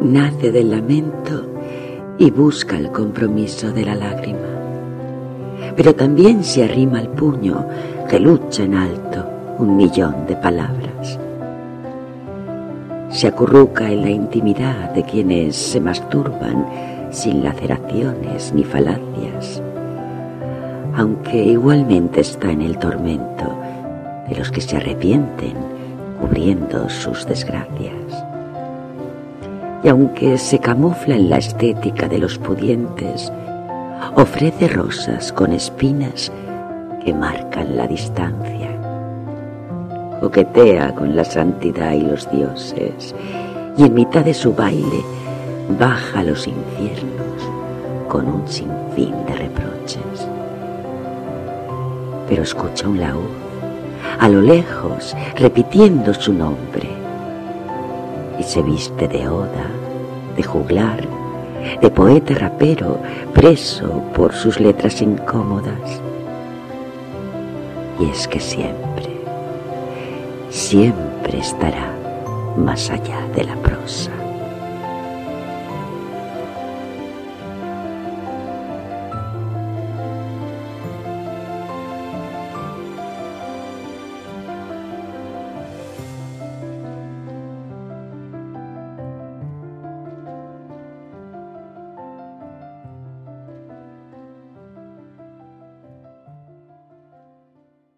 nace del lamento y busca el compromiso de la lágrima. Pero también se arrima al puño que lucha en alto un millón de palabras. Se acurruca en la intimidad de quienes se masturban sin laceraciones ni falacias, aunque igualmente está en el tormento de los que se arrepienten cubriendo sus desgracias. Y aunque se camufla en la estética de los pudientes, ofrece rosas con espinas que marcan la distancia. Coquetea con la santidad y los dioses y en mitad de su baile baja a los infiernos con un sinfín de reproches. Pero escucha un laúd a lo lejos repitiendo su nombre y se viste de oda, de juglar, de poeta rapero preso por sus letras incómodas. Y es que siempre, siempre estará más allá de la prosa.